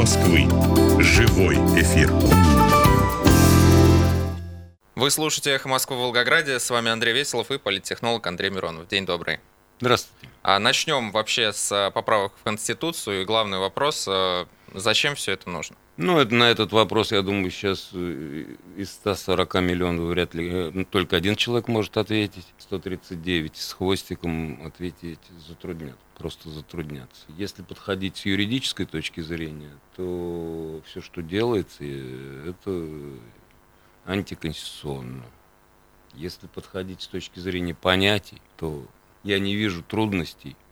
Москвы». Живой эфир. Вы слушаете «Эхо Москвы» в Волгограде. С вами Андрей Веселов и политтехнолог Андрей Миронов. День добрый. Здравствуйте. А начнем вообще с э, поправок в Конституцию. И главный вопрос, э, зачем все это нужно? Ну, это, на этот вопрос, я думаю, сейчас э, из 140 миллионов вряд ли ну, только один человек может ответить. 139 с хвостиком ответить затруднят, просто затруднятся. Если подходить с юридической точки зрения, то все, что делается, это антиконституционно. Если подходить с точки зрения понятий, то я не вижу трудностей э,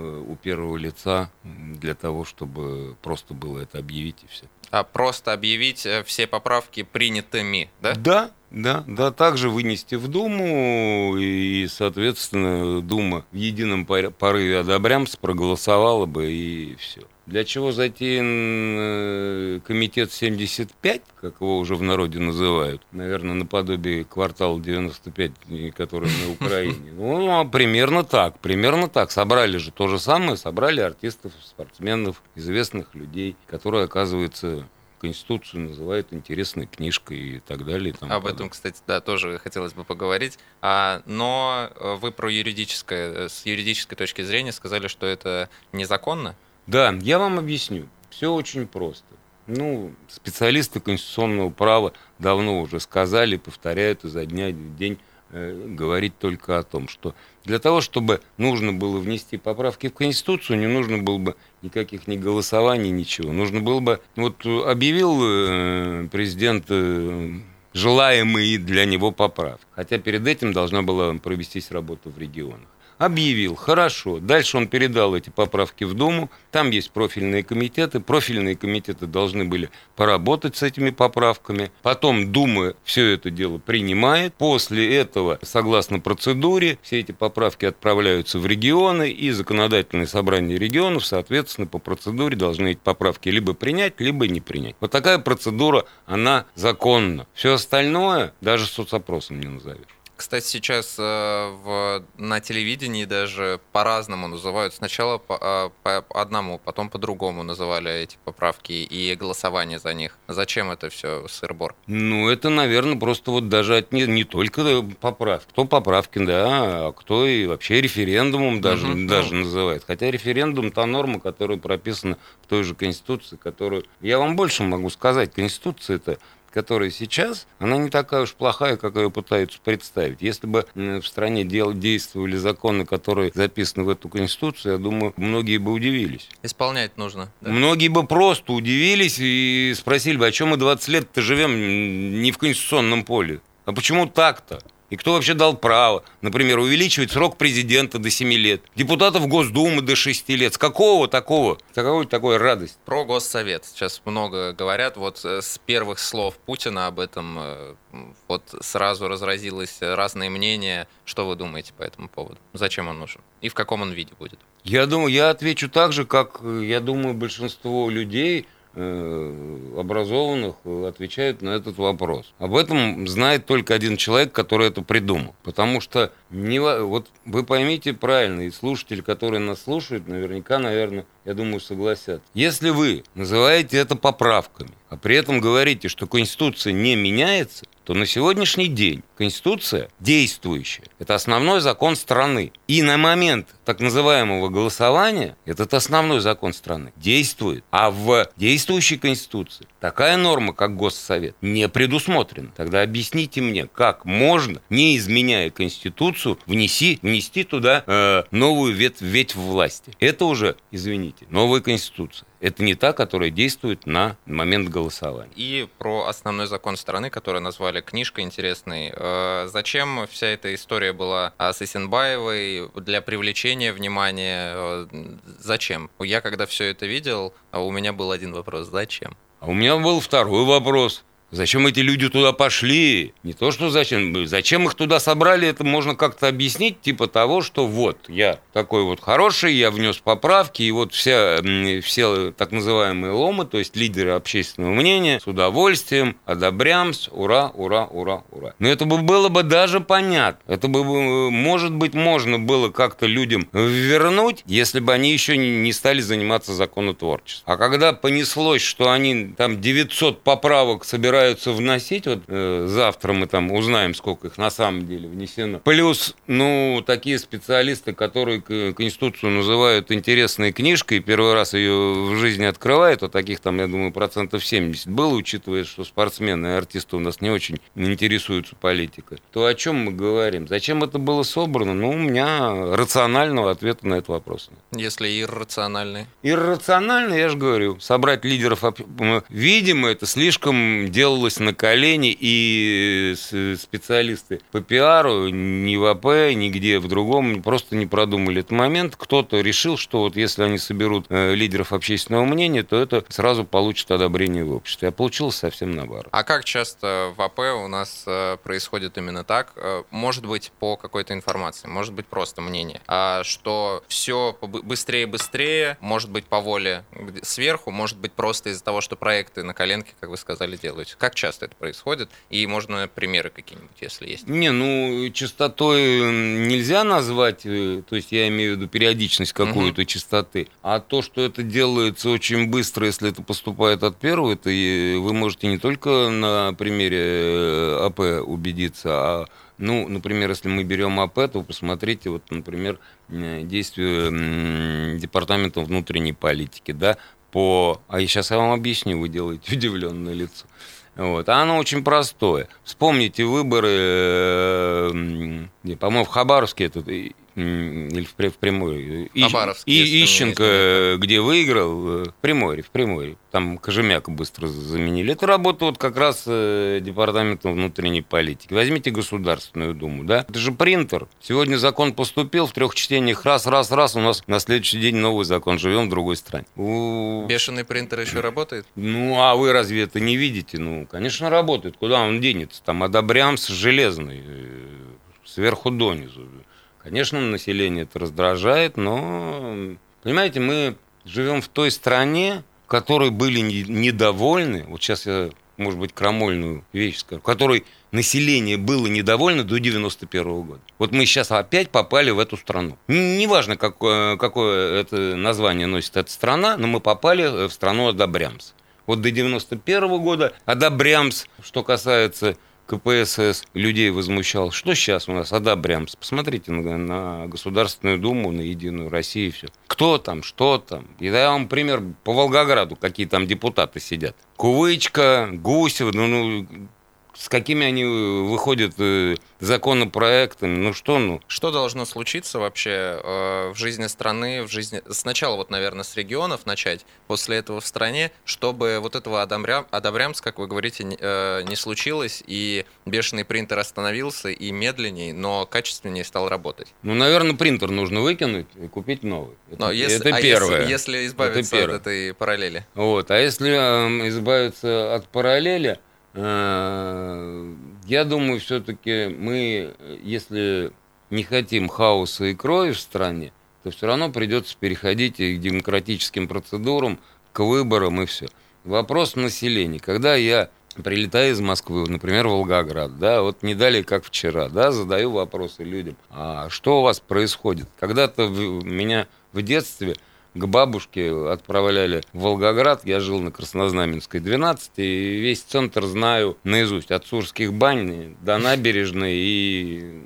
у первого лица для того, чтобы просто было это объявить и все. А просто объявить э, все поправки принятыми, да? Да, да, да, также вынести в Думу, и, соответственно, Дума в едином порыве одобрямс проголосовала бы, и все. Для чего затеян э, комитет 75, как его уже в народе называют, наверное, наподобие квартала 95, который на Украине. Ну, а примерно так, примерно так. Собрали же то же самое, собрали артистов, спортсменов, известных людей, которые, оказывается, Конституцию называют интересной книжкой и так далее. И Об подобное. этом, кстати, да, тоже хотелось бы поговорить. А, но э, вы про юридическое, с юридической точки зрения сказали, что это незаконно? Да, я вам объясню. Все очень просто. Ну, специалисты конституционного права давно уже сказали, повторяют изо дня в день э, говорить только о том, что для того, чтобы нужно было внести поправки в Конституцию, не нужно было бы никаких ни голосований, ничего. Нужно было бы... Вот объявил э, президент э, желаемые для него поправки. Хотя перед этим должна была провестись работа в регионах объявил, хорошо. Дальше он передал эти поправки в Думу. Там есть профильные комитеты. Профильные комитеты должны были поработать с этими поправками. Потом Дума все это дело принимает. После этого, согласно процедуре, все эти поправки отправляются в регионы, и законодательное собрание регионов, соответственно, по процедуре должны эти поправки либо принять, либо не принять. Вот такая процедура, она законна. Все остальное даже соцопросом не назовешь. Кстати, сейчас э, в, на телевидении даже по-разному называют. Сначала по, э, по одному, потом по-другому называли эти поправки и голосование за них. Зачем это все, сыр-бор? Ну, это, наверное, просто вот даже от не, не только поправки. Кто поправки, да, а кто и вообще референдумом даже, угу. даже называет. Хотя референдум та норма, которая прописана в той же Конституции, которую... Я вам больше могу сказать. Конституция это которая сейчас, она не такая уж плохая, как ее пытаются представить. Если бы в стране действовали законы, которые записаны в эту Конституцию, я думаю, многие бы удивились. Исполнять нужно. Да? Многие бы просто удивились и спросили бы, о чем мы 20 лет-то живем не в конституционном поле? А почему так-то? И кто вообще дал право, например, увеличивать срок президента до 7 лет, депутатов Госдумы до 6 лет? С какого такого? С какой такой радость? Про Госсовет. Сейчас много говорят. Вот э, с первых слов Путина об этом э, вот сразу разразилось разные мнения. Что вы думаете по этому поводу? Зачем он нужен? И в каком он виде будет? Я думаю, я отвечу так же, как, э, я думаю, большинство людей – образованных отвечают на этот вопрос. Об этом знает только один человек, который это придумал. Потому что не, вот вы поймите правильно, и слушатели, которые нас слушают, наверняка, наверное, я думаю, согласятся. Если вы называете это поправками, а при этом говорите, что Конституция не меняется, то на сегодняшний день Конституция действующая. Это основной закон страны. И на момент так называемого голосования этот основной закон страны действует. А в действующей Конституции такая норма, как Госсовет, не предусмотрена. Тогда объясните мне, как можно, не изменяя Конституцию, внеси, внести туда э, новую ветвь, ветвь власти. Это уже, извините, новая Конституция. Это не та, которая действует на момент голосования. И про основной закон страны, который назвали книжкой интересной. Э, зачем вся эта история была с Исенбаевой для привлечения внимания? Э, зачем? Я когда все это видел, у меня был один вопрос. Зачем? А у меня был второй вопрос. Зачем эти люди туда пошли? Не то, что зачем. Зачем их туда собрали, это можно как-то объяснить, типа того, что вот, я такой вот хороший, я внес поправки, и вот вся, все так называемые ломы, то есть лидеры общественного мнения, с удовольствием, одобрямс, ура, ура, ура, ура. Но это бы было бы даже понятно. Это бы, может быть, можно было как-то людям вернуть, если бы они еще не стали заниматься законотворчеством. А когда понеслось, что они там 900 поправок собирают собираются вносить, вот э, завтра мы там узнаем, сколько их на самом деле внесено. Плюс, ну, такие специалисты, которые Конституцию называют интересной книжкой, первый раз ее в жизни открывают, вот таких там, я думаю, процентов 70 было, учитывая, что спортсмены и артисты у нас не очень интересуются политикой. То о чем мы говорим? Зачем это было собрано? Ну, у меня рационального ответа на этот вопрос. Если иррациональный? Иррациональный, я же говорю, собрать лидеров, видимо, это слишком дело делалось на колени, и специалисты по пиару ни в АП, нигде в другом просто не продумали этот момент. Кто-то решил, что вот если они соберут э, лидеров общественного мнения, то это сразу получит одобрение в обществе. А получилось совсем наоборот. А как часто в АП у нас э, происходит именно так? Э, может быть, по какой-то информации, может быть, просто мнение, а что все быстрее и быстрее, может быть, по воле сверху, может быть, просто из-за того, что проекты на коленке, как вы сказали, делают. Как часто это происходит? И можно примеры какие-нибудь, если есть? Не, ну, частотой нельзя назвать, э, то есть я имею в виду периодичность какую-то угу. частоты, а то, что это делается очень быстро, если это поступает от первого, это вы можете не только на примере э, АП убедиться, а ну, например, если мы берем АП, то посмотрите, вот, например, действия Департамента внутренней политики, да, по... А сейчас я вам объясню, вы делаете удивленное лицо. Вот. А оно очень простое. Вспомните выборы, э, по-моему, в Хабаровске этот или в, в Приморье. И, Ищенко, где выиграл, э, в Приморье, в Приморье. Там Кожемяка быстро заменили. Это работа вот как раз э, департаментом внутренней политики. Возьмите Государственную Думу, да? Это же принтер. Сегодня закон поступил в трех чтениях. Раз, раз, раз. У нас на следующий день новый закон. Живем в другой стране. У... Бешеный принтер еще работает? Ну, а вы разве это не видите? Ну, конечно, работает. Куда он денется? Там одобрямс железный. Э, сверху донизу. Конечно, население это раздражает, но, понимаете, мы живем в той стране, которой были недовольны, вот сейчас я, может быть, крамольную вещь скажу, которой население было недовольно до 91 -го года. Вот мы сейчас опять попали в эту страну. Неважно, какое, какое это название носит эта страна, но мы попали в страну Одобрямс. Вот до 91 -го года Одобрямс, что касается КПСС людей возмущал. Что сейчас у нас? Одобрямс. Посмотрите на, на Государственную Думу, на Единую Россию, все. Кто там, что там. И я вам пример по Волгограду, какие там депутаты сидят. Кувычка, Гусев, ну, ну с какими они выходят э, законопроектами, ну что, ну. Что должно случиться вообще э, в жизни страны, в жизни... Сначала вот, наверное, с регионов начать, после этого в стране, чтобы вот этого одобрям... одобрямс, как вы говорите, не, э, не случилось, и бешеный принтер остановился и медленнее, но качественнее стал работать. Ну, наверное, принтер нужно выкинуть и купить новый. Это, но если, это а первое. Если, если избавиться это от этой параллели. Вот, а если э, избавиться от параллели, Э, я думаю, все-таки мы, если не хотим хаоса и крови в стране, то все равно придется переходить и к демократическим процедурам, к выборам и все. Вопрос населения. Когда я прилетаю из Москвы, например, в Волгоград, да, вот не далее, как вчера, да, задаю вопросы людям, а что у вас происходит? Когда-то меня в детстве к бабушке отправляли в Волгоград. Я жил на Краснознаменской 12, и весь центр знаю наизусть. От Сурских бань до набережной, и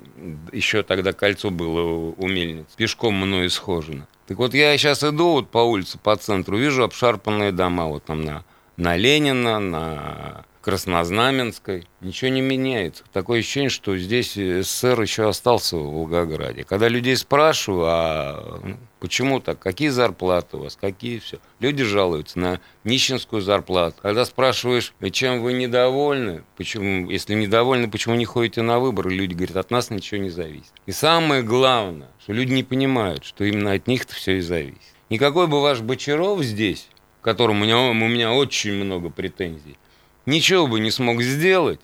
еще тогда кольцо было у мельниц. Пешком мною схожено. Так вот, я сейчас иду вот по улице, по центру, вижу обшарпанные дома вот там на, на Ленина, на Краснознаменской. Ничего не меняется. Такое ощущение, что здесь СССР еще остался в Волгограде. Когда людей спрашиваю, а ну, почему так, какие зарплаты у вас, какие все, люди жалуются на нищенскую зарплату. Когда спрашиваешь, чем вы недовольны, почему, если недовольны, почему не ходите на выборы, люди говорят, от нас ничего не зависит. И самое главное, что люди не понимают, что именно от них-то все и зависит. Никакой бы ваш Бочаров здесь, к которому у меня, у меня очень много претензий, ничего бы не смог сделать,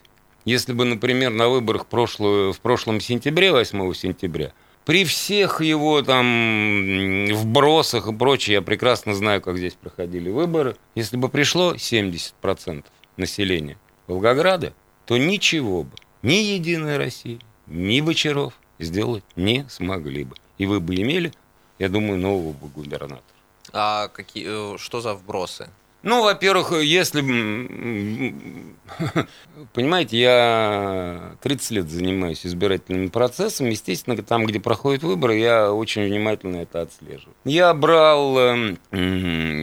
если бы, например, на выборах прошлую, в прошлом сентябре, 8 сентября, при всех его там вбросах и прочее, я прекрасно знаю, как здесь проходили выборы, если бы пришло 70% населения Волгограда, то ничего бы ни Единая Россия, ни Бочаров сделать не смогли бы. И вы бы имели, я думаю, нового бы губернатора. А какие, э, что за вбросы? Ну, во-первых, если... Понимаете, я 30 лет занимаюсь избирательным процессом. Естественно, там, где проходят выборы, я очень внимательно это отслеживаю. Я брал э,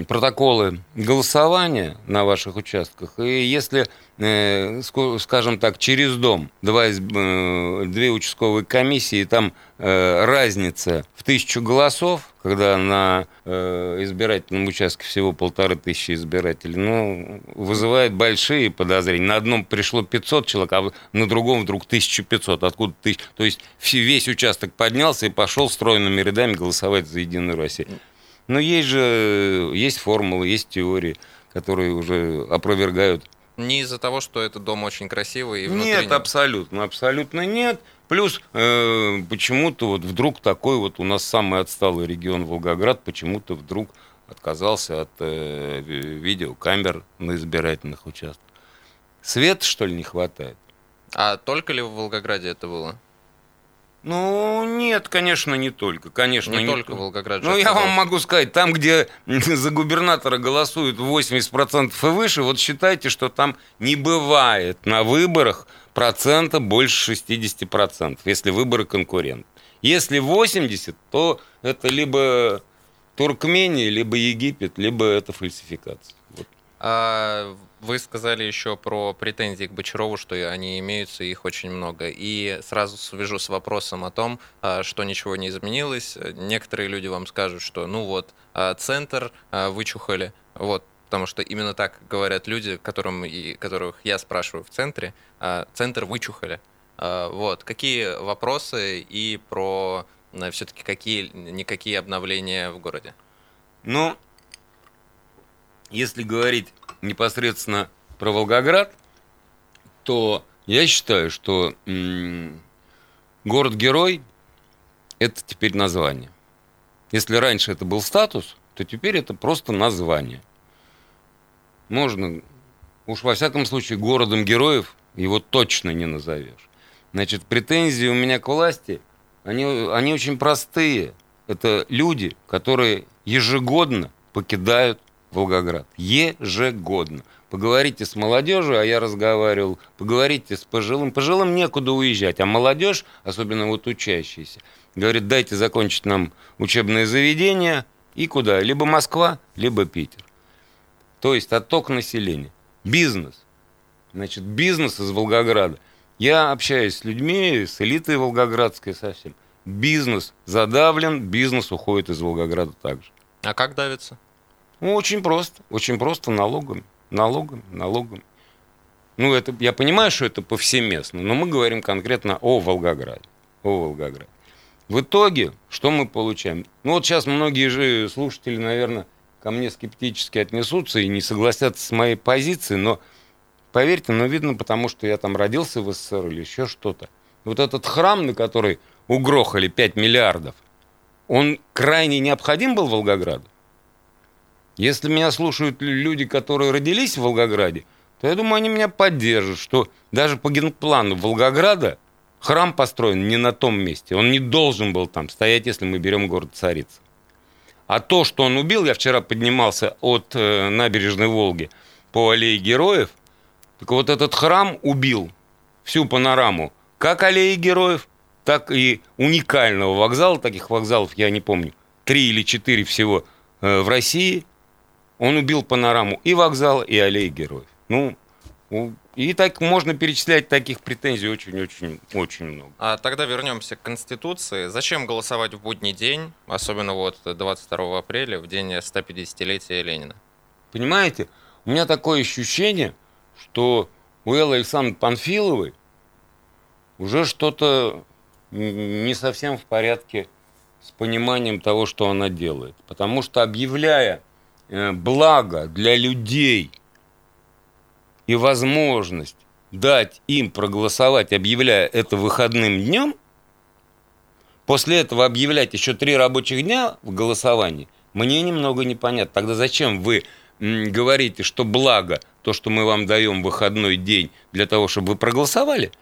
протоколы голосования на ваших участках. И если скажем так, через дом, два, э, две участковые комиссии, там э, разница в тысячу голосов, когда на избирательном участке всего полторы тысячи избирателей, ну, вызывает большие подозрения. На одном пришло 500 человек, а на другом вдруг 1500. Откуда тысяч? То есть весь участок поднялся и пошел стройными рядами голосовать за Единую Россию. Но есть же, есть формулы, есть теории, которые уже опровергают не из-за того, что этот дом очень красивый и. Нет, абсолютно, абсолютно нет. Плюс э, почему-то вот вдруг такой вот у нас самый отсталый регион Волгоград почему-то вдруг отказался от э, видеокамер на избирательных участках. Свет, что ли, не хватает? А только ли в Волгограде это было? Ну, нет, конечно, не только. Конечно, не, не только Волгоград. Ну, я вам могу сказать, там, где за губернатора голосуют 80% и выше, вот считайте, что там не бывает на выборах процента больше 60%, если выборы конкурент. Если 80, то это либо Туркмения, либо Египет, либо это фальсификация. Вот. А вы сказали еще про претензии к Бочарову, что они имеются, их очень много. И сразу свяжу с вопросом о том, а, что ничего не изменилось. Некоторые люди вам скажут, что ну вот, а, центр а, вычухали, вот, потому что именно так говорят люди, которым, и, которых я спрашиваю в центре, центр вычухали. Вот, какие вопросы и про все-таки какие никакие обновления в городе? Ну, если говорить непосредственно про Волгоград, то я считаю, что город-герой – это теперь название. Если раньше это был статус, то теперь это просто название. Можно, уж во всяком случае, городом героев его точно не назовешь. Значит, претензии у меня к власти, они, они очень простые. Это люди, которые ежегодно покидают Волгоград. Ежегодно. Поговорите с молодежью, а я разговаривал, поговорите с пожилым. Пожилым некуда уезжать, а молодежь, особенно вот учащиеся, говорит, дайте закончить нам учебное заведение и куда? Либо Москва, либо Питер. То есть отток населения. Бизнес. Значит, бизнес из Волгограда. Я общаюсь с людьми, с элитой волгоградской совсем. Бизнес задавлен, бизнес уходит из Волгограда также. А как давится? Ну, очень просто. Очень просто налогами. Налогами, налогами. Ну, это, я понимаю, что это повсеместно, но мы говорим конкретно о Волгограде. О Волгограде. В итоге, что мы получаем? Ну, вот сейчас многие же слушатели, наверное, ко мне скептически отнесутся и не согласятся с моей позицией, но поверьте, ну, видно, потому что я там родился в СССР или еще что-то. Вот этот храм, на который угрохали 5 миллиардов, он крайне необходим был Волгограду? Если меня слушают люди, которые родились в Волгограде, то я думаю, они меня поддержат, что даже по генплану Волгограда храм построен не на том месте. Он не должен был там стоять, если мы берем город Царица. А то, что он убил, я вчера поднимался от э, набережной Волги по аллее героев, так вот этот храм убил всю панораму как аллеи героев, так и уникального вокзала, таких вокзалов я не помню, три или четыре всего э, в России – он убил панораму и вокзал, и аллеи героев. Ну, и так можно перечислять таких претензий очень-очень-очень много. А тогда вернемся к Конституции. Зачем голосовать в будний день, особенно вот 22 апреля, в день 150-летия Ленина? Понимаете, у меня такое ощущение, что у Эллы Александровны Панфиловой уже что-то не совсем в порядке с пониманием того, что она делает. Потому что объявляя благо для людей и возможность дать им проголосовать, объявляя это выходным днем, после этого объявлять еще три рабочих дня в голосовании, мне немного непонятно. Тогда зачем вы говорите, что благо то, что мы вам даем выходной день для того, чтобы вы проголосовали,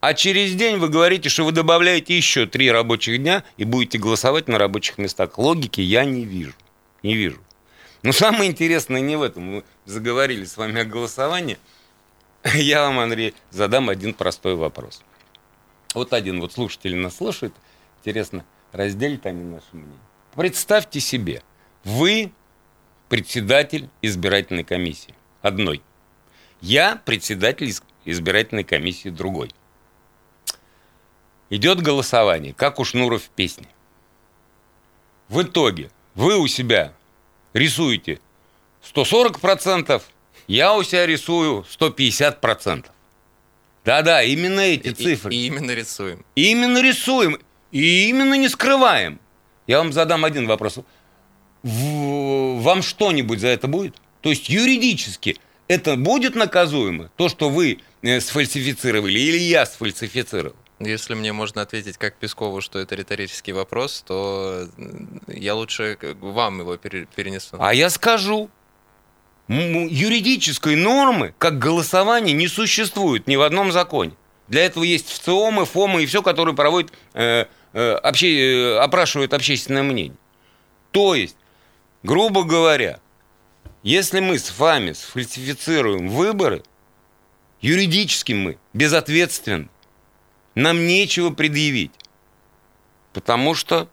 а через день вы говорите, что вы добавляете еще три рабочих дня и будете голосовать на рабочих местах. Логики я не вижу. Не вижу. Но самое интересное не в этом. Мы заговорили с вами о голосовании. Я вам, Андрей, задам один простой вопрос. Вот один вот слушатель нас слушает. Интересно, разделят они наше мнение. Представьте себе, вы председатель избирательной комиссии. Одной. Я председатель избирательной комиссии другой. Идет голосование, как у Шнуров в песне. В итоге вы у себя рисуете 140%, я у себя рисую 150%. Да-да, именно эти и, цифры. И, и именно рисуем. Именно рисуем. И именно не скрываем. Я вам задам один вопрос. Вам что-нибудь за это будет? То есть юридически это будет наказуемо? То, что вы э, сфальсифицировали или я сфальсифицировал? Если мне можно ответить как Пескову, что это риторический вопрос, то я лучше вам его перенесу. А я скажу. Юридической нормы, как голосование, не существует ни в одном законе. Для этого есть ВЦИОМы, ФОМы и все, которые проводят, э, э, обще, э, опрашивают общественное мнение. То есть, грубо говоря, если мы с вами сфальсифицируем выборы, юридически мы безответственны. Нам нечего предъявить. Потому что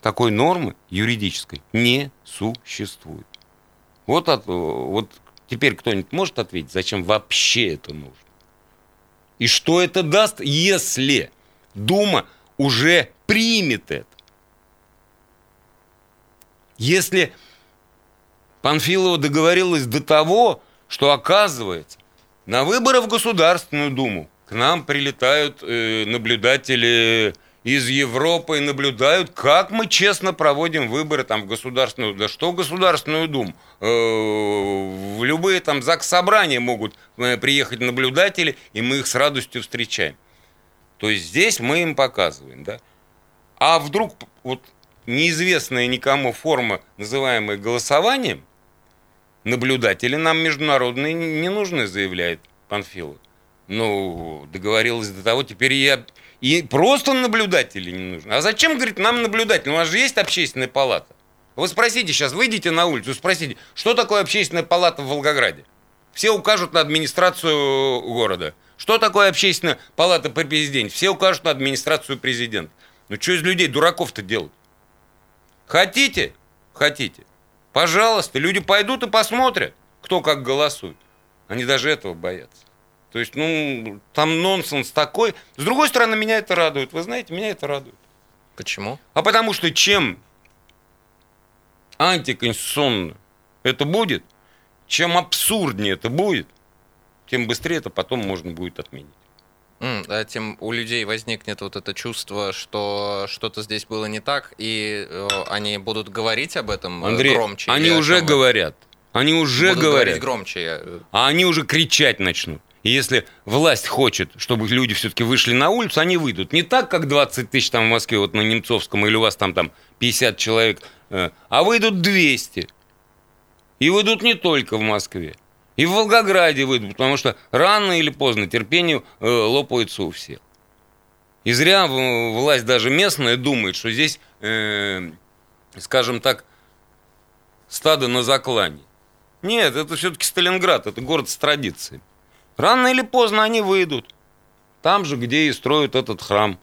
такой нормы юридической не существует. Вот, от, вот теперь кто-нибудь может ответить, зачем вообще это нужно? И что это даст, если Дума уже примет это? Если Панфилова договорилась до того, что оказывается, на выборы в Государственную Думу к нам прилетают э, наблюдатели из Европы и наблюдают, как мы честно проводим выборы там в Государственную, да что Государственную Думу, э, в любые там ЗАГС собрания могут э, приехать наблюдатели, и мы их с радостью встречаем. То есть здесь мы им показываем, да. А вдруг вот неизвестная никому форма, называемая голосованием, наблюдатели нам международные не нужны, заявляет Панфилов. Ну, договорилась до того, теперь я... И просто наблюдатели не нужны. А зачем, говорит, нам наблюдатели? У нас же есть общественная палата. Вы спросите сейчас, выйдите на улицу, спросите, что такое общественная палата в Волгограде? Все укажут на администрацию города. Что такое общественная палата при президенте? Все укажут на администрацию президента. Ну что из людей дураков-то делать? Хотите? Хотите. Пожалуйста, люди пойдут и посмотрят, кто как голосует. Они даже этого боятся. То есть, ну, там нонсенс такой. С другой стороны, меня это радует. Вы знаете, меня это радует. Почему? А потому что чем антиконституционно это будет, чем абсурднее это будет, тем быстрее это потом можно будет отменить. Mm, а тем у людей возникнет вот это чувство, что что-то здесь было не так, и э, они будут говорить об этом э, Андрей, громче. Они уже говорят. Они уже будут говорят. громче. Я... А они уже кричать начнут. И если власть хочет, чтобы люди все-таки вышли на улицу, они выйдут. Не так, как 20 тысяч там в Москве, вот на Немцовском, или у вас там, там 50 человек, э, а выйдут 200. И выйдут не только в Москве. И в Волгограде выйдут, потому что рано или поздно терпению э, лопается у всех. И зря власть даже местная думает, что здесь, э, скажем так, стадо на заклане. Нет, это все-таки Сталинград, это город с традицией. Рано или поздно они выйдут. Там же, где и строят этот храм.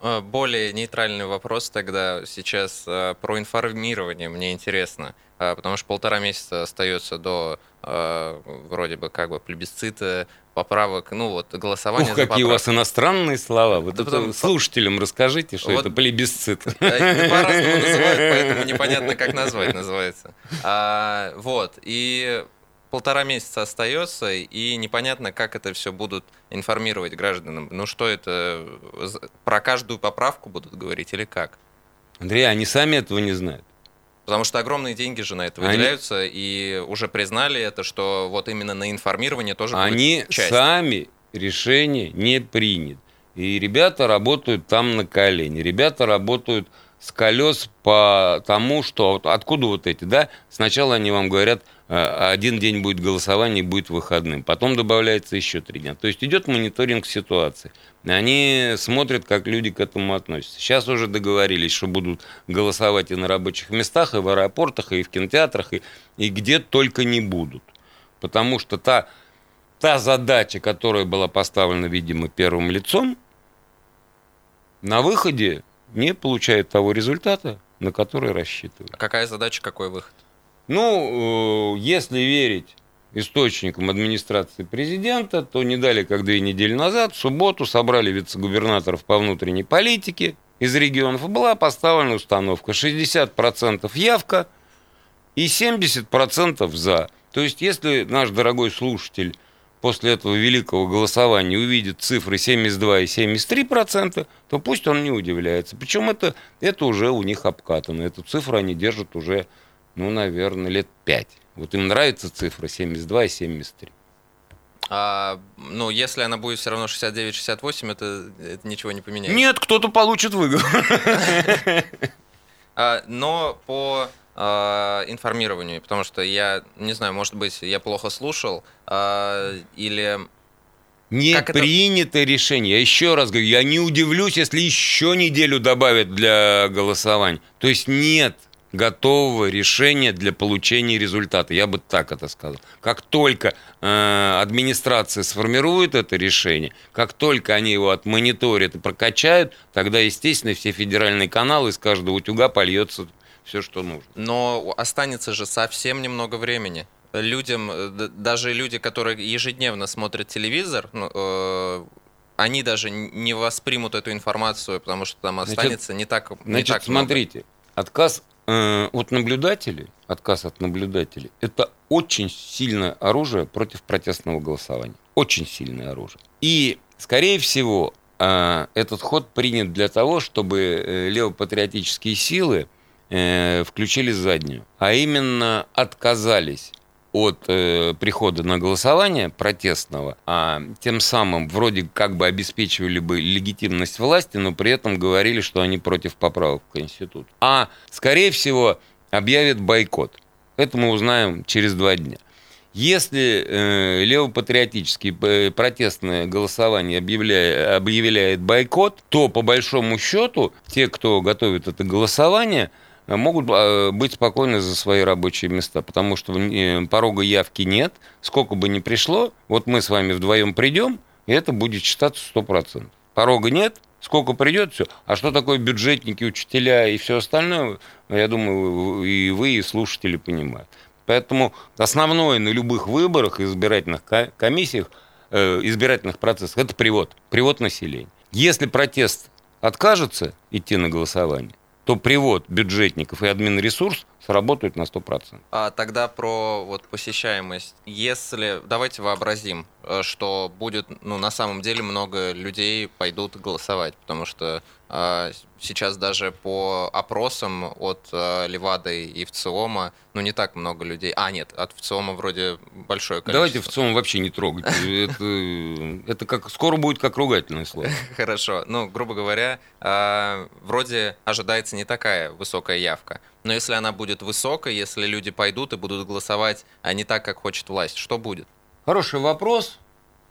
А, более нейтральный вопрос тогда сейчас а, про информирование мне интересно, а, потому что полтора месяца остается до вроде бы как бы плебисцита, поправок, ну вот голосование. Ух, какие поправки. у вас иностранные слова. Вот да это потом... слушателям расскажите, что вот... это плебисцит. По-разному называют, поэтому непонятно, как назвать называется. А, вот, и полтора месяца остается, и непонятно, как это все будут информировать гражданам. Ну что это, про каждую поправку будут говорить или как? Андрей, они сами этого не знают. Потому что огромные деньги же на это Они- выделяются, и уже признали это, что вот именно на информирование тоже Они будет часть. сами решение не принят. И ребята работают там на колени. Ребята работают с колес по тому, что откуда вот эти, да? Сначала они вам говорят, э, один день будет голосование, будет выходным. Потом добавляется еще три дня. То есть идет мониторинг ситуации. Они смотрят, как люди к этому относятся. Сейчас уже договорились, что будут голосовать и на рабочих местах, и в аэропортах, и в кинотеатрах, и, и где только не будут. Потому что та, та задача, которая была поставлена, видимо, первым лицом, на выходе не получает того результата, на который рассчитывают. А какая задача, какой выход? Ну, э, если верить источникам администрации президента, то не дали, как две недели назад, в субботу собрали вице-губернаторов по внутренней политике из регионов, и была поставлена установка 60% явка и 70% за. То есть, если наш дорогой слушатель после этого великого голосования увидит цифры 72 и 73%, то пусть он не удивляется. Причем это, это уже у них обкатано. Эту цифру они держат уже, ну, наверное, лет 5. Вот им нравится цифра 72 и 73. А, ну, если она будет все равно 69-68, это, это ничего не поменяет. Нет, кто-то получит выговор. А, но по информированию, потому что я, не знаю, может быть, я плохо слушал, а, или... Не Как это- принято решение. Я еще раз говорю, я не удивлюсь, если еще неделю добавят для голосования. То есть нет готового решения для получения результата. Я бы так это сказал. Как только э, администрация сформирует это решение, как только они его отмониторят и прокачают, тогда, естественно, все федеральные каналы из каждого утюга польется все, что нужно. Но останется же совсем немного времени. Людям, э, даже люди, которые ежедневно смотрят телевизор, ну, э, они даже не воспримут эту информацию, потому что там Значит, останется не так, не Значит, так много. смотрите, отказ э, от наблюдателей, отказ от наблюдателей, это очень сильное оружие против протестного голосования. Очень сильное оружие. И, скорее всего, э, этот ход принят для того, чтобы э, левопатриотические силы э, включили заднюю, а именно отказались от э, прихода на голосование протестного, а тем самым вроде как бы обеспечивали бы легитимность власти, но при этом говорили, что они против поправок в Конституцию. А, скорее всего, объявят бойкот. Это мы узнаем через два дня. Если э, левопатриотический э, протестное голосование объявляет, объявляет бойкот, то по большому счету те, кто готовит это голосование, могут э, быть спокойны за свои рабочие места, потому что порога явки нет, сколько бы ни пришло, вот мы с вами вдвоем придем, и это будет считаться 100%. Порога нет, сколько придет, все. А что такое бюджетники, учителя и все остальное, я думаю, и вы, и слушатели понимают. Поэтому основное на любых выборах, избирательных ко- комиссиях, э, избирательных процессах, это привод, привод населения. Если протест откажется идти на голосование, то привод бюджетников и админресурс сработают на 100%. А тогда про вот посещаемость. Если давайте вообразим, э, что будет, ну на самом деле много людей пойдут голосовать, потому что э, сейчас даже по опросам от э, Левады и ВЦИОМа, ну не так много людей. А нет, от ВЦИОМа вроде большое количество. Давайте в целом вообще не трогать. Это, это как скоро будет как ругательное слово. Хорошо. Ну, грубо говоря, э, вроде ожидается не такая высокая явка. Но если она будет высокой, если люди пойдут и будут голосовать, а не так, как хочет власть, что будет? Хороший вопрос.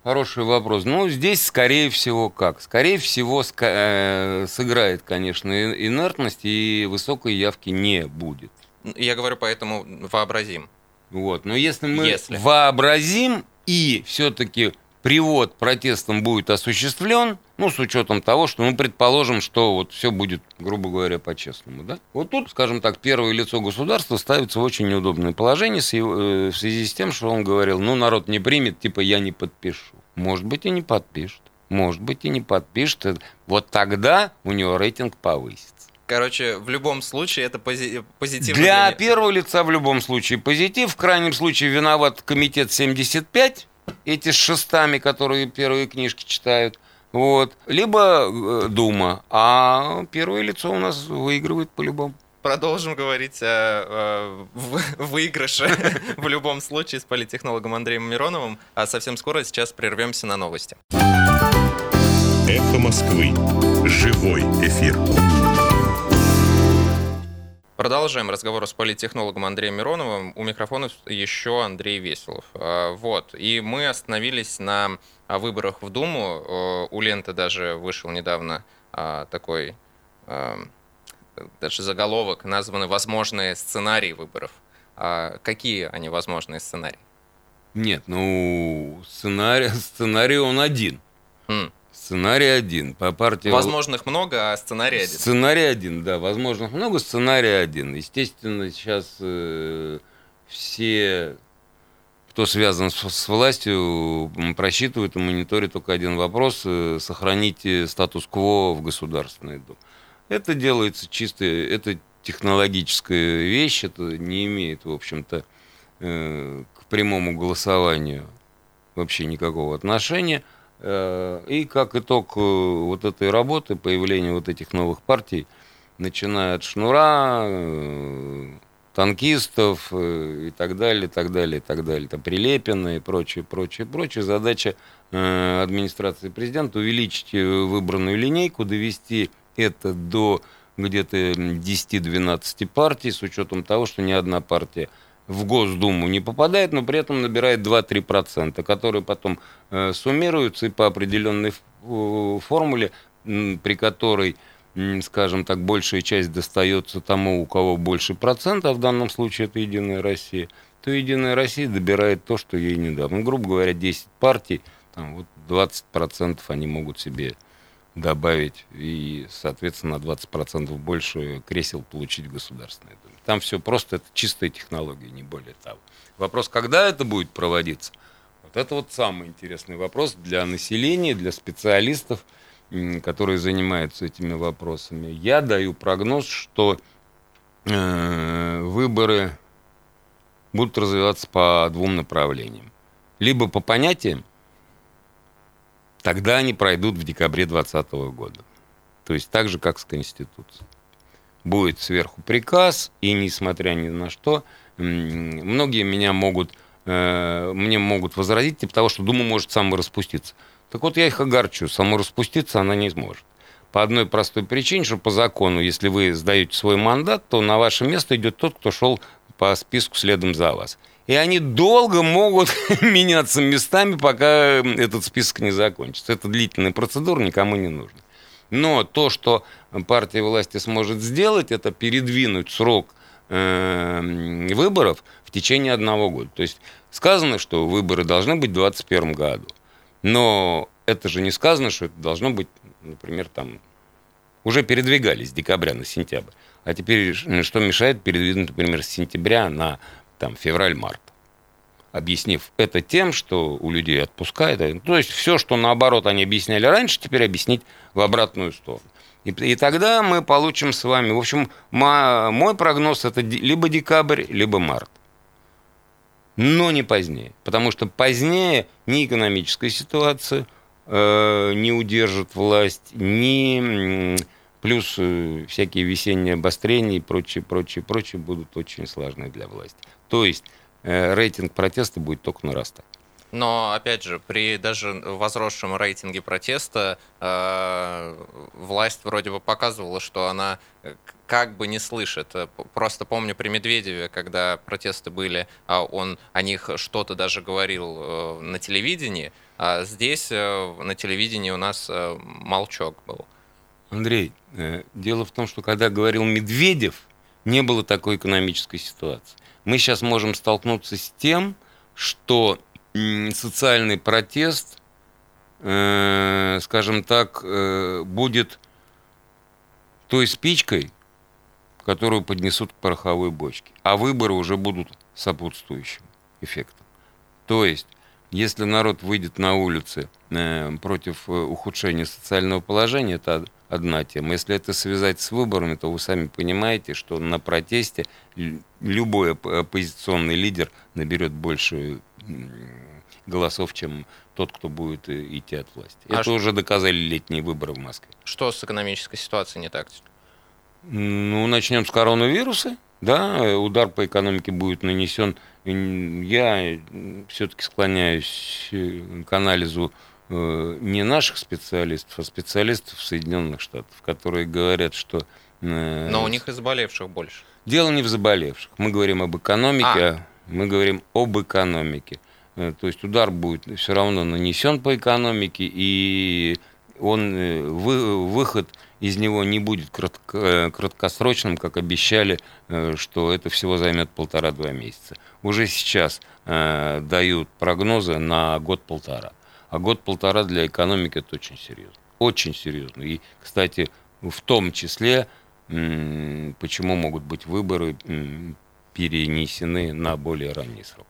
Хороший вопрос. Ну, здесь, скорее всего, как? Скорее всего, ска- э, сыграет, конечно, инертность, и высокой явки не будет. Я говорю, поэтому вообразим. Вот. Но если мы Если. вообразим и все-таки привод протестом будет осуществлен, ну, с учетом того, что, ну, предположим, что вот все будет, грубо говоря, по-честному, да? Вот тут, скажем так, первое лицо государства ставится в очень неудобное положение э, в связи с тем, что он говорил, ну, народ не примет, типа, я не подпишу. Может быть, и не подпишет. Может быть, и не подпишет. Вот тогда у него рейтинг повысится. Короче, в любом случае это пози- позитивно. Для меня. первого лица в любом случае позитив. В крайнем случае виноват комитет 75, эти с шестами, которые первые книжки читают. Вот. Либо э, Дума. А первое лицо у нас выигрывает по-любому. продолжим говорить о, о выигрыше в любом случае с политтехнологом Андреем Мироновым. А совсем скоро сейчас прервемся на новости. Эхо Москвы. Живой эфир. Продолжаем разговор с политтехнологом Андреем Мироновым. У микрофона еще Андрей Веселов. А, вот. И мы остановились на выборах в Думу. У Ленты даже вышел недавно а, такой даже заголовок, названы «Возможные сценарии выборов». А какие они возможные сценарии? Нет, ну, сценарий, сценарий он один. Mm. Сценарий один. По партии... Возможных много, а сценарий один. Сценарий один, да. Возможных много, сценарий один. Естественно, сейчас э, все, кто связан с, с властью, просчитывают и мониторят только один вопрос э, – сохранить статус-кво в Государственной Думе. Это делается чисто, это технологическая вещь, это не имеет, в общем-то, э, к прямому голосованию вообще никакого отношения – Э, и как итог э, вот этой работы, появления вот этих новых партий, начиная от Шнура, э, танкистов и так далее, и так далее, и так далее, там Прилепина и прочее, прочее, прочее. Задача администрации президента увеличить выбранную линейку, довести это до где-то 10-12 партий, с учетом того, что ни одна партия в Госдуму не попадает, но при этом набирает 2-3%, которые потом э, суммируются и по определенной формуле, при которой, скажем так, большая часть достается тому, у кого больше процентов, в данном случае это «Единая Россия», то «Единая Россия» добирает то, что ей не дам. Ну, грубо говоря, 10 партий, там, вот 20% они могут себе добавить и, соответственно, на 20% больше кресел получить Думе. Там все просто, это чистая технология, не более того. Вопрос, когда это будет проводиться, вот это вот самый интересный вопрос для населения, для специалистов, которые занимаются этими вопросами. Я даю прогноз, что э, выборы будут развиваться по двум направлениям. Либо по понятиям, тогда они пройдут в декабре 2020 года. То есть так же, как с Конституцией будет сверху приказ, и несмотря ни на что, многие меня могут, э, мне могут возразить, типа того, что Дума может самораспуститься. Так вот, я их огорчу, самораспуститься она не сможет. По одной простой причине, что по закону, если вы сдаете свой мандат, то на ваше место идет тот, кто шел по списку следом за вас. И они долго могут меняться местами, пока этот список не закончится. Это длительная процедура, никому не нужна. Но то, что партия власти сможет сделать, это передвинуть срок э, выборов в течение одного года. То есть сказано, что выборы должны быть в 2021 году. Но это же не сказано, что это должно быть, например, там уже передвигались с декабря на сентябрь. А теперь что мешает передвинуть, например, с сентября на там, февраль-март? Объяснив это тем, что у людей отпускает. То есть все, что наоборот они объясняли раньше, теперь объяснить в обратную сторону. И, и тогда мы получим с вами, в общем, мой прогноз это либо декабрь, либо март. Но не позднее. Потому что позднее ни экономическая ситуация э, не удержит власть, ни плюс э, всякие весенние обострения и прочее, прочее, прочее будут очень сложны для власти. То есть рейтинг протеста будет только нарастать. Но, опять же, при даже возросшем рейтинге протеста э, власть вроде бы показывала, что она э, как бы не слышит. Э, просто помню при Медведеве, когда протесты были, а он о них что-то даже говорил э, на телевидении, а здесь э, на телевидении у нас э, молчок был. Андрей, э, дело в том, что когда говорил Медведев, не было такой экономической ситуации. Мы сейчас можем столкнуться с тем, что социальный протест, э, скажем так, э, будет той спичкой, которую поднесут к пороховой бочке. А выборы уже будут сопутствующим эффектом. То есть, если народ выйдет на улицы э, против ухудшения социального положения, это одна тема. Если это связать с выборами, то вы сами понимаете, что на протесте любой оппозиционный лидер наберет больше голосов, чем тот, кто будет э, идти от власти. А Это что? уже доказали летние выборы в Москве. Что с экономической ситуацией не так? Ну, начнем с коронавируса. Да, удар по экономике будет нанесен. Я все-таки склоняюсь к анализу э, не наших специалистов, а специалистов Соединенных Штатов, которые говорят, что... Э, Но у них и заболевших больше. Дело не в заболевших. Мы говорим об экономике, а. мы говорим об экономике. Э, то есть удар будет все равно нанесен по экономике, и он, выход из него не будет кратко, краткосрочным, как обещали, что это всего займет полтора-два месяца. Уже сейчас дают прогнозы на год-полтора. А год-полтора для экономики это очень серьезно. Очень серьезно. И, кстати, в том числе, почему могут быть выборы перенесены на более ранний срок.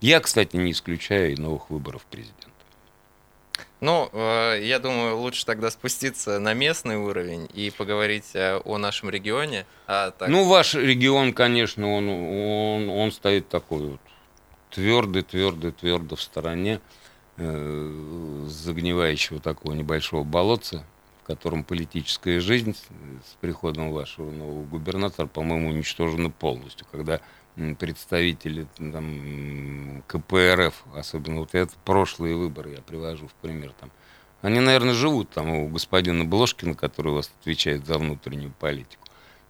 Я, кстати, не исключаю и новых выборов президента. Ну, э, я думаю, лучше тогда спуститься на местный уровень и поговорить э, о нашем регионе. А так... Ну, ваш регион, конечно, он, он, он стоит такой вот твердый, твердый, твердо в стороне загнивающего такого небольшого болотца, в котором политическая жизнь с приходом вашего нового губернатора, по-моему, уничтожена полностью, когда представители там, КПРФ, особенно вот это прошлые выборы я привожу в пример, там, они, наверное, живут там у господина Блошкина, который у вас отвечает за внутреннюю политику,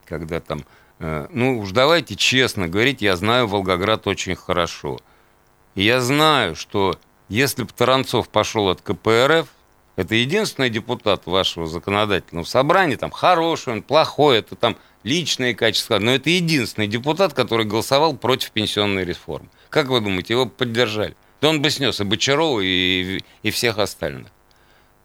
когда там, э, ну уж давайте честно говорить, я знаю Волгоград очень хорошо. Я знаю, что если бы Таранцов пошел от КПРФ, это единственный депутат вашего законодательного собрания, там хороший он, плохой, это там личные качества, но это единственный депутат, который голосовал против пенсионной реформы. Как вы думаете, его поддержали? Да он бы снес и Бочарова, и, и всех остальных.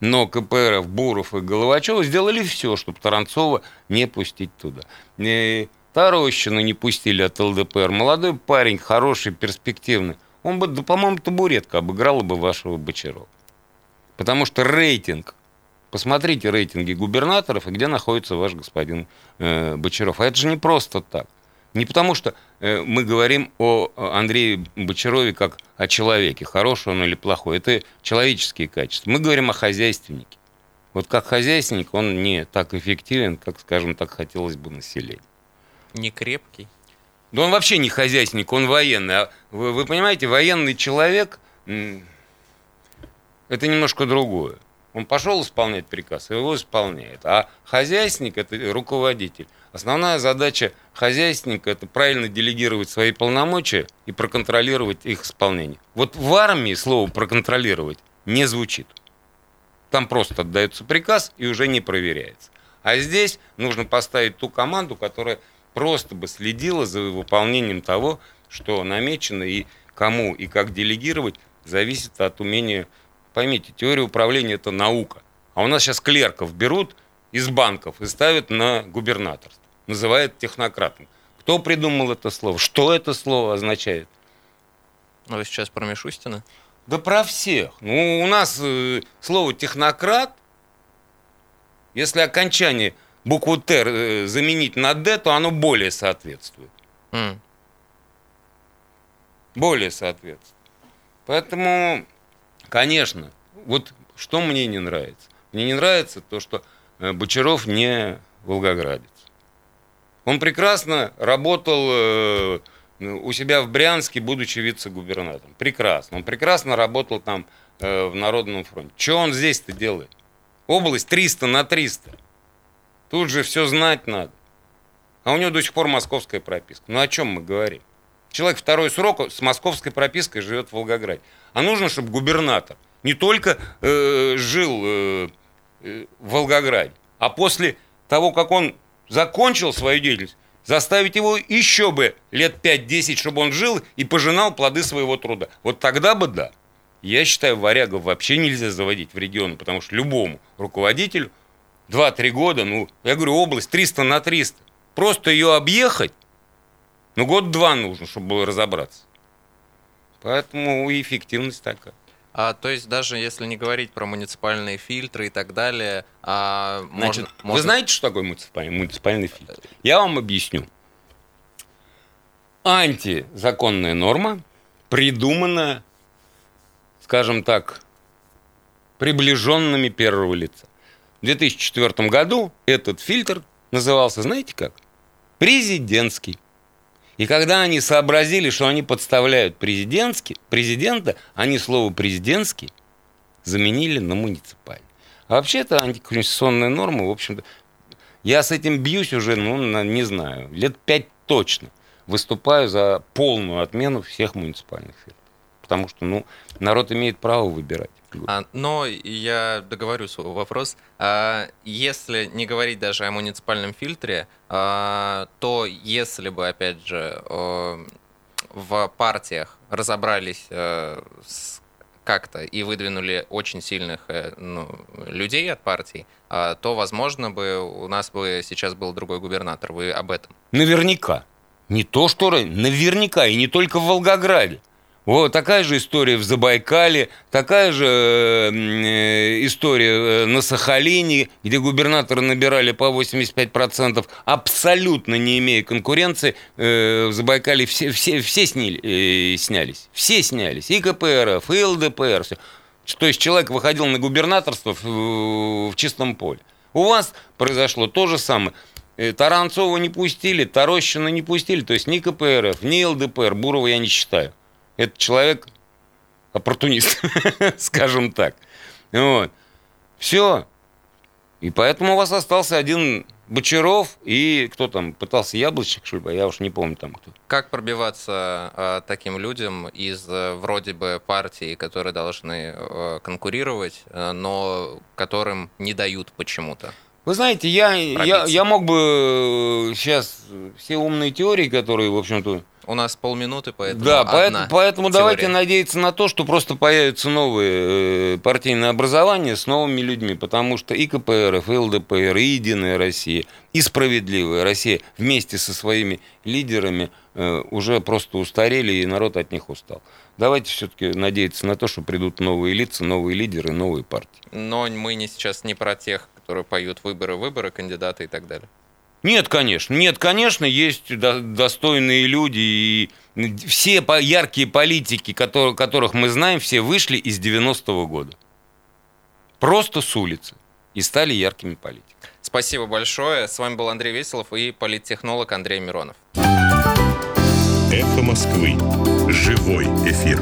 Но КПРФ, Буров и Головачева сделали все, чтобы Таранцова не пустить туда. И Тарощину не пустили от ЛДПР. Молодой парень, хороший, перспективный. Он бы, да, по-моему, табуретка обыграла бы вашего Бочарова. Потому что рейтинг, посмотрите рейтинги губернаторов, и где находится ваш господин э, Бочаров. А это же не просто так. Не потому что э, мы говорим о Андрее Бочарове как о человеке, хороший он или плохой. Это человеческие качества. Мы говорим о хозяйственнике. Вот как хозяйственник он не так эффективен, как, скажем так, хотелось бы населению. Не крепкий. Да он вообще не хозяйственник, он военный. А вы, вы понимаете, военный человек это немножко другое. Он пошел исполнять приказ, его исполняет. А хозяйственник – это руководитель. Основная задача хозяйственника – это правильно делегировать свои полномочия и проконтролировать их исполнение. Вот в армии слово «проконтролировать» не звучит. Там просто отдается приказ и уже не проверяется. А здесь нужно поставить ту команду, которая просто бы следила за выполнением того, что намечено, и кому и как делегировать, зависит от умения... Поймите, теория управления – это наука. А у нас сейчас клерков берут из банков и ставят на губернаторство. Называют технократом. Кто придумал это слово? Что это слово означает? Ну, вы сейчас про Мишустина? Да про всех. Ну, у нас э, слово технократ, если окончание букву Т э, заменить на Д, то оно более соответствует. Mm. Более соответствует. Поэтому, конечно, вот что мне не нравится. Мне не нравится то, что э, Бочаров не волгоградец. Он прекрасно работал э, у себя в Брянске, будучи вице-губернатором. Прекрасно. Он прекрасно работал там в Народном фронте. Что он здесь-то делает? Область 300 на 300. Тут же все знать надо. А у него до сих пор московская прописка. Ну о чем мы говорим? Человек второй срок с московской пропиской живет в Волгограде. А нужно, чтобы губернатор не только э, жил э, э, в Волгограде, а после того, как он закончил свою деятельность, заставить его еще бы лет 5-10, чтобы он жил и пожинал плоды своего труда. Вот тогда бы да. Я считаю, варягов вообще нельзя заводить в регионы, потому что любому руководителю 2-3 года, ну, я говорю, область 300 на 300. Просто ее объехать, ну, год-два нужно, чтобы было разобраться. Поэтому и эффективность такая. А, то есть даже если не говорить про муниципальные фильтры и так далее, а, Значит, можно, можно... Вы знаете, что такое муниципальный, муниципальный фильтр? Я вам объясню. Антизаконная норма, придуманная, скажем так, приближенными первого лица. В 2004 году этот фильтр назывался, знаете как? Президентский. И когда они сообразили, что они подставляют президентский, президента, они слово «президентский» заменили на муниципальный. А вообще это антиконституционная норма, в общем-то. Я с этим бьюсь уже, ну, не знаю, лет пять точно. Выступаю за полную отмену всех муниципальных фирм. Потому что, ну, народ имеет право выбирать. А, но я договорю свой вопрос. А, если не говорить даже о муниципальном фильтре, а, то если бы, опять же, в партиях разобрались э, как-то и выдвинули очень сильных э, ну, людей от партий, а, то, возможно, бы у нас бы сейчас был другой губернатор. Вы об этом? Наверняка. Не то, что наверняка, и не только в Волгограде. Вот такая же история в Забайкале, такая же э, история э, на Сахалине, где губернаторы набирали по 85%, абсолютно не имея конкуренции. Э, в Забайкале все, все, все сняли, снялись. Все снялись. И КПРФ, и ЛДПР. Все. То есть человек выходил на губернаторство в, в чистом поле. У вас произошло то же самое. Таранцова не пустили, Тарощина не пустили. То есть ни КПРФ, ни ЛДПР. Бурова я не считаю. Это человек оппортунист, скажем так. Вот. Все. И поэтому у вас остался один Бочаров и кто там пытался яблочник, что ли, я уж не помню там кто. Как пробиваться э, таким людям из э, вроде бы партий, которые должны э, конкурировать, э, но которым не дают почему-то? Вы знаете, я, я, я мог бы сейчас все умные теории, которые, в общем-то, у нас полминуты, поэтому Да, поэтому, поэтому давайте надеяться на то, что просто появятся новые э, партийные образования с новыми людьми, потому что и КПРФ, и ЛДПР, и Единая Россия, и Справедливая Россия вместе со своими лидерами э, уже просто устарели, и народ от них устал. Давайте все-таки надеяться на то, что придут новые лица, новые лидеры, новые партии. Но мы не сейчас не про тех, которые поют выборы, выборы, кандидаты и так далее. Нет, конечно. Нет, конечно, есть достойные люди. И все яркие политики, которых мы знаем, все вышли из 90-го года. Просто с улицы. И стали яркими политиками. Спасибо большое. С вами был Андрей Веселов и политтехнолог Андрей Миронов. Эхо Москвы. Живой эфир.